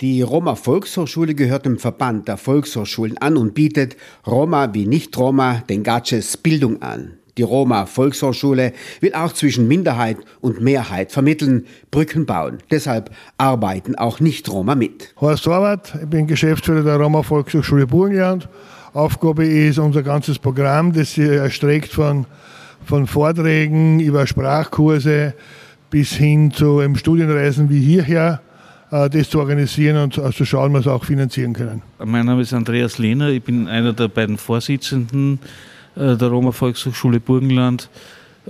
Die Roma Volkshochschule gehört dem Verband der Volkshochschulen an und bietet Roma wie Nicht-Roma den Gatsches Bildung an. Die Roma Volkshochschule will auch zwischen Minderheit und Mehrheit vermitteln, Brücken bauen. Deshalb arbeiten auch Nicht-Roma mit. Horst Horvath, ich bin Geschäftsführer der Roma Volkshochschule Burgenland. Aufgabe ist unser ganzes Programm, das sich erstreckt von, von Vorträgen über Sprachkurse bis hin zu Studienreisen wie hierher das zu organisieren und zu schauen, was wir auch finanzieren können. Mein Name ist Andreas Lehner, ich bin einer der beiden Vorsitzenden äh, der Roma Volkshochschule Burgenland.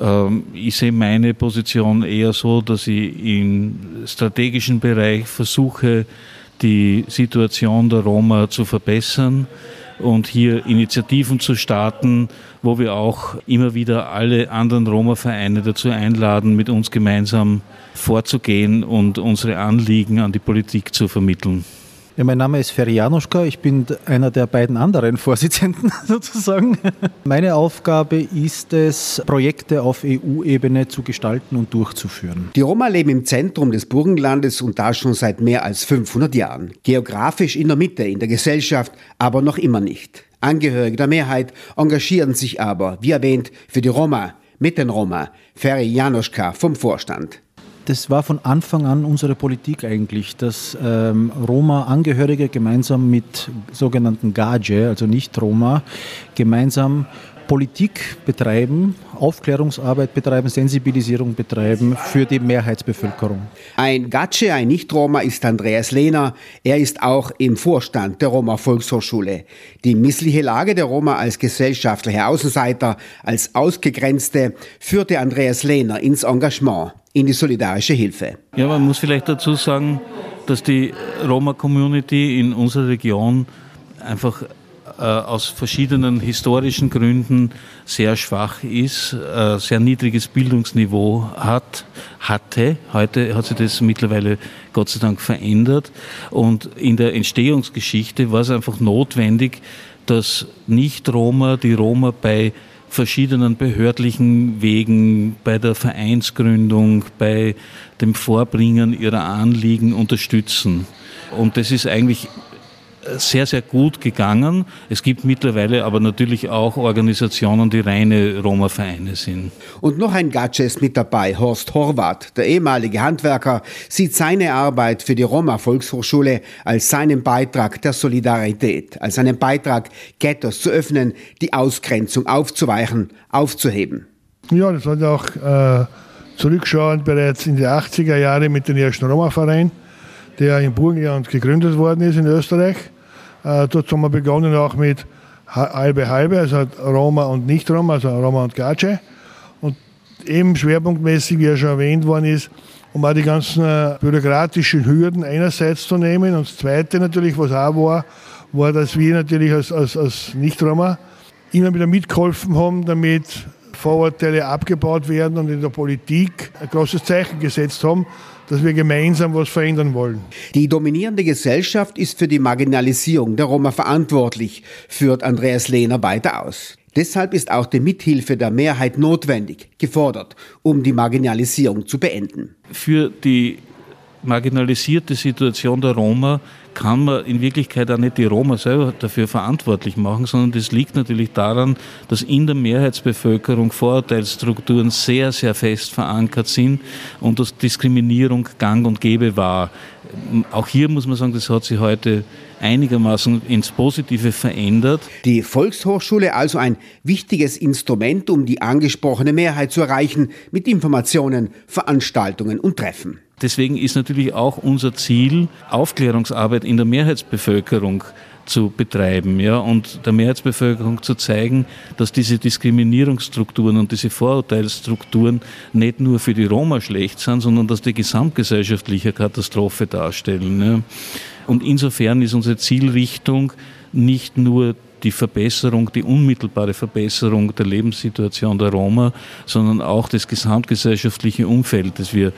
Ähm, ich sehe meine Position eher so, dass ich im strategischen Bereich versuche, die Situation der Roma zu verbessern und hier Initiativen zu starten, wo wir auch immer wieder alle anderen Roma-Vereine dazu einladen, mit uns gemeinsam vorzugehen und unsere Anliegen an die Politik zu vermitteln. Ja, mein Name ist Ferry Januszka, ich bin einer der beiden anderen Vorsitzenden sozusagen. Meine Aufgabe ist es, Projekte auf EU-Ebene zu gestalten und durchzuführen. Die Roma leben im Zentrum des Burgenlandes und da schon seit mehr als 500 Jahren. Geografisch in der Mitte, in der Gesellschaft, aber noch immer nicht. Angehörige der Mehrheit engagieren sich aber, wie erwähnt, für die Roma, mit den Roma. Ferry Januszka vom Vorstand das war von Anfang an unsere Politik eigentlich, dass ähm, Roma-Angehörige gemeinsam mit sogenannten Gage, also nicht Roma, gemeinsam Politik betreiben, Aufklärungsarbeit betreiben, Sensibilisierung betreiben für die Mehrheitsbevölkerung. Ein Gatsche, ein Nicht-Roma ist Andreas Lehner. Er ist auch im Vorstand der Roma Volkshochschule. Die missliche Lage der Roma als gesellschaftliche Außenseiter, als Ausgegrenzte, führte Andreas Lehner ins Engagement in die solidarische Hilfe. Ja, man muss vielleicht dazu sagen, dass die Roma-Community in unserer Region einfach äh, aus verschiedenen historischen Gründen sehr schwach ist, äh, sehr niedriges Bildungsniveau hat, hatte. Heute hat sich das mittlerweile Gott sei Dank verändert. Und in der Entstehungsgeschichte war es einfach notwendig, dass Nicht-Roma die Roma bei verschiedenen behördlichen Wegen, bei der Vereinsgründung, bei dem Vorbringen ihrer Anliegen unterstützen. Und das ist eigentlich sehr, sehr gut gegangen. Es gibt mittlerweile aber natürlich auch Organisationen, die reine Roma-Vereine sind. Und noch ein Gatsche ist mit dabei. Horst Horvath, der ehemalige Handwerker, sieht seine Arbeit für die Roma-Volkshochschule als seinen Beitrag der Solidarität, als einen Beitrag, Ghettos zu öffnen, die Ausgrenzung aufzuweichen, aufzuheben. Ja, das hat auch äh, zurückschauend bereits in die 80er Jahre mit dem ersten Roma-Verein der in Burgenland gegründet worden ist in Österreich. Äh, dort haben wir begonnen auch mit halbe halbe, also Roma und Nicht-Roma, also Roma und Gace. Und eben schwerpunktmäßig, wie ja schon erwähnt worden ist, um auch die ganzen äh, bürokratischen Hürden einerseits zu nehmen. Und das Zweite natürlich, was auch war, war, dass wir natürlich als, als, als Nicht-Roma immer wieder mitgeholfen haben, damit Vorurteile abgebaut werden und in der Politik ein großes Zeichen gesetzt haben, dass wir gemeinsam was verändern wollen. Die dominierende Gesellschaft ist für die Marginalisierung der Roma verantwortlich, führt Andreas Lehner weiter aus. Deshalb ist auch die Mithilfe der Mehrheit notwendig, gefordert, um die Marginalisierung zu beenden. Für die marginalisierte Situation der Roma kann man in Wirklichkeit auch nicht die Roma selber dafür verantwortlich machen, sondern das liegt natürlich daran, dass in der Mehrheitsbevölkerung Vorurteilsstrukturen sehr, sehr fest verankert sind und dass Diskriminierung gang und gäbe war. Auch hier muss man sagen, das hat sich heute einigermaßen ins Positive verändert. Die Volkshochschule also ein wichtiges Instrument, um die angesprochene Mehrheit zu erreichen, mit Informationen, Veranstaltungen und Treffen. Deswegen ist natürlich auch unser Ziel, Aufklärungsarbeit in der Mehrheitsbevölkerung zu betreiben ja, und der Mehrheitsbevölkerung zu zeigen, dass diese Diskriminierungsstrukturen und diese Vorurteilsstrukturen nicht nur für die Roma schlecht sind, sondern dass die gesamtgesellschaftliche Katastrophe darstellen. Ja. Und insofern ist unsere Zielrichtung nicht nur die Verbesserung, die unmittelbare Verbesserung der Lebenssituation der Roma, sondern auch das gesamtgesellschaftliche Umfeld, das wir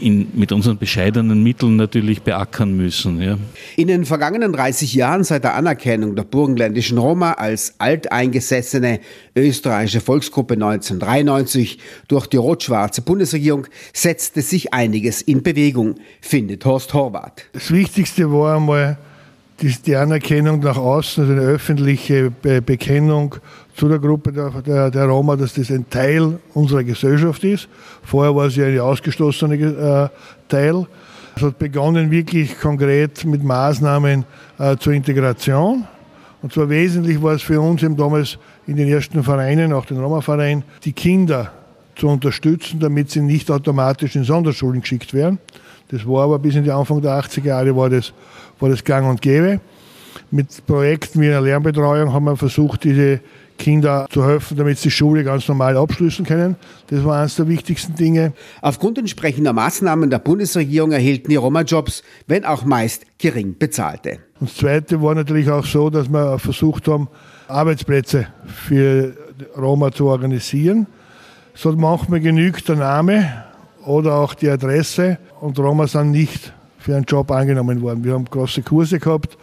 in, mit unseren bescheidenen Mitteln natürlich beackern müssen. Ja. In den vergangenen 30 Jahren seit der Anerkennung der burgenländischen Roma als alteingesessene österreichische Volksgruppe 1993 durch die rot-schwarze Bundesregierung setzte sich einiges in Bewegung, findet Horst Horvath. Das Wichtigste war einmal die Anerkennung nach außen, also eine öffentliche Bekennung zu der Gruppe der, der, der, Roma, dass das ein Teil unserer Gesellschaft ist. Vorher war sie ein ausgestoßener äh, Teil. Es hat begonnen wirklich konkret mit Maßnahmen äh, zur Integration. Und zwar wesentlich war es für uns eben damals in den ersten Vereinen, auch den Roma-Verein, die Kinder zu unterstützen, damit sie nicht automatisch in Sonderschulen geschickt werden. Das war aber bis in die Anfang der 80er Jahre war das, war das gang und gäbe. Mit Projekten wie einer Lernbetreuung haben wir versucht, diese Kinder zu helfen, damit sie die Schule ganz normal abschließen können. Das war eines der wichtigsten Dinge. Aufgrund entsprechender Maßnahmen der Bundesregierung erhielten die Roma-Jobs, wenn auch meist gering bezahlte. Und das Zweite war natürlich auch so, dass wir versucht haben, Arbeitsplätze für Roma zu organisieren. So manchmal genügt der Name oder auch die Adresse und Roma sind nicht für einen Job angenommen worden. Wir haben große Kurse gehabt,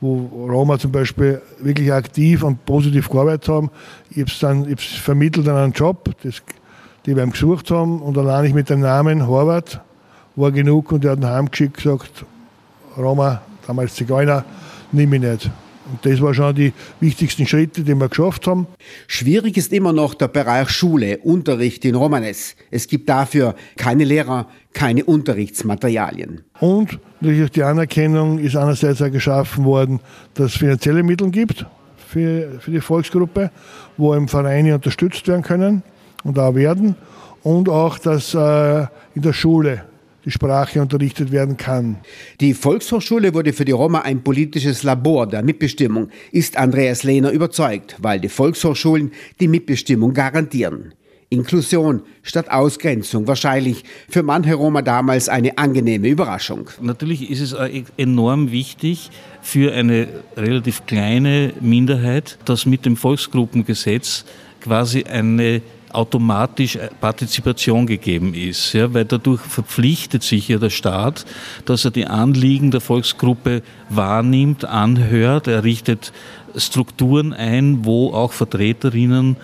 wo Roma zum Beispiel wirklich aktiv und positiv gearbeitet haben. Ich habe dann ich vermittelt an einen Job, das, die wir gesucht haben und allein ich mit dem Namen Horvath war genug und er hat ihn heimgeschickt gesagt, Roma, damals Zigeuner, nimm mich nicht. Und das waren schon die wichtigsten Schritte, die wir geschafft haben. Schwierig ist immer noch der Bereich Schule, Unterricht in Romanes. Es gibt dafür keine Lehrer, keine Unterrichtsmaterialien. Und natürlich die Anerkennung ist einerseits auch geschaffen worden, dass es finanzielle Mittel gibt für, für die Volksgruppe, wo im Vereine unterstützt werden können und auch werden. Und auch, dass äh, in der Schule die Sprache unterrichtet werden kann. Die Volkshochschule wurde für die Roma ein politisches Labor der Mitbestimmung, ist Andreas Lehner überzeugt, weil die Volkshochschulen die Mitbestimmung garantieren. Inklusion statt Ausgrenzung wahrscheinlich für manche Roma damals eine angenehme Überraschung. Natürlich ist es enorm wichtig für eine relativ kleine Minderheit, dass mit dem Volksgruppengesetz quasi eine automatisch Partizipation gegeben ist, ja, weil dadurch verpflichtet sich ja der Staat, dass er die Anliegen der Volksgruppe wahrnimmt, anhört, er richtet Strukturen ein, wo auch Vertreterinnen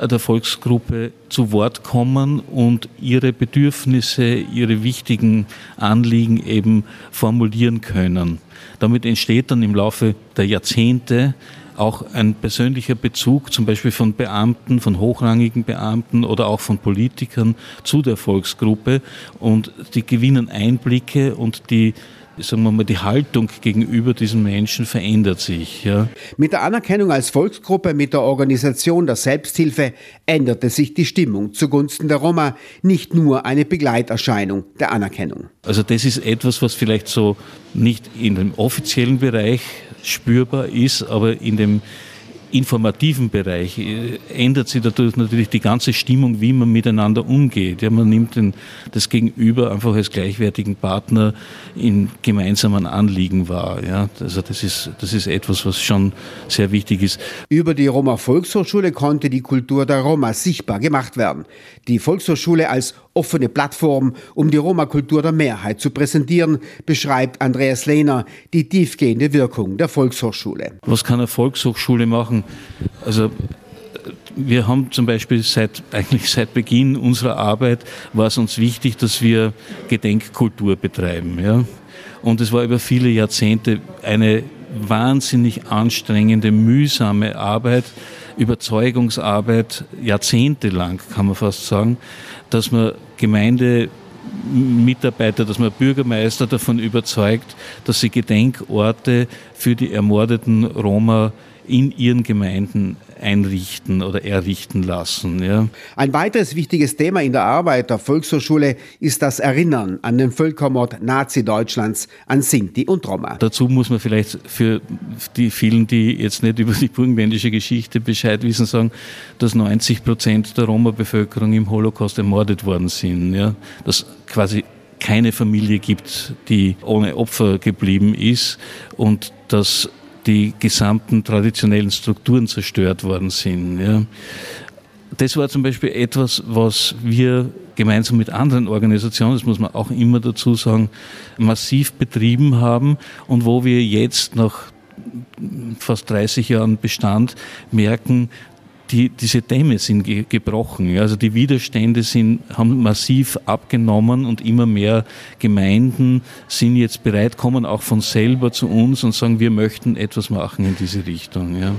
der Volksgruppe zu Wort kommen und ihre Bedürfnisse, ihre wichtigen Anliegen eben formulieren können. Damit entsteht dann im Laufe der Jahrzehnte auch ein persönlicher Bezug zum Beispiel von Beamten, von hochrangigen Beamten oder auch von Politikern zu der Volksgruppe. Und die gewinnen Einblicke und die sagen wir mal, die Haltung gegenüber diesen Menschen verändert sich. Ja. Mit der Anerkennung als Volksgruppe, mit der Organisation der Selbsthilfe änderte sich die Stimmung zugunsten der Roma, nicht nur eine Begleiterscheinung der Anerkennung. Also das ist etwas, was vielleicht so nicht in dem offiziellen Bereich spürbar ist, aber in dem informativen Bereich äh, ändert sich dadurch natürlich die ganze Stimmung, wie man miteinander umgeht. Ja, man nimmt den, das Gegenüber einfach als gleichwertigen Partner in gemeinsamen Anliegen wahr. Ja, also das ist, das ist etwas, was schon sehr wichtig ist. Über die Roma Volkshochschule konnte die Kultur der Roma sichtbar gemacht werden. Die Volkshochschule als offene Plattform, um die Roma-Kultur der Mehrheit zu präsentieren, beschreibt Andreas Lehner die tiefgehende Wirkung der Volkshochschule. Was kann eine Volkshochschule machen? Also wir haben zum Beispiel seit, eigentlich seit Beginn unserer Arbeit war es uns wichtig, dass wir Gedenkkultur betreiben. Ja? Und es war über viele Jahrzehnte eine wahnsinnig anstrengende, mühsame Arbeit, Überzeugungsarbeit, jahrzehntelang kann man fast sagen, dass man Gemeindemitarbeiter, dass man Bürgermeister davon überzeugt, dass sie Gedenkorte für die ermordeten Roma in ihren Gemeinden einrichten oder errichten lassen. Ja. Ein weiteres wichtiges Thema in der Arbeit der Volkshochschule ist das Erinnern an den Völkermord Nazi-Deutschlands an Sinti und Roma. Dazu muss man vielleicht für die vielen, die jetzt nicht über die burgenländische Geschichte Bescheid wissen, sagen, dass 90 Prozent der Roma-Bevölkerung im Holocaust ermordet worden sind. Ja. Dass quasi keine Familie gibt, die ohne Opfer geblieben ist und dass die gesamten traditionellen Strukturen zerstört worden sind. Ja. Das war zum Beispiel etwas, was wir gemeinsam mit anderen Organisationen, das muss man auch immer dazu sagen, massiv betrieben haben und wo wir jetzt nach fast 30 Jahren Bestand merken, die, diese Dämme sind ge gebrochen. Also die Widerstände sind, haben massiv abgenommen und immer mehr Gemeinden sind jetzt bereit, kommen auch von selber zu uns und sagen, wir möchten etwas machen in diese Richtung. Ja.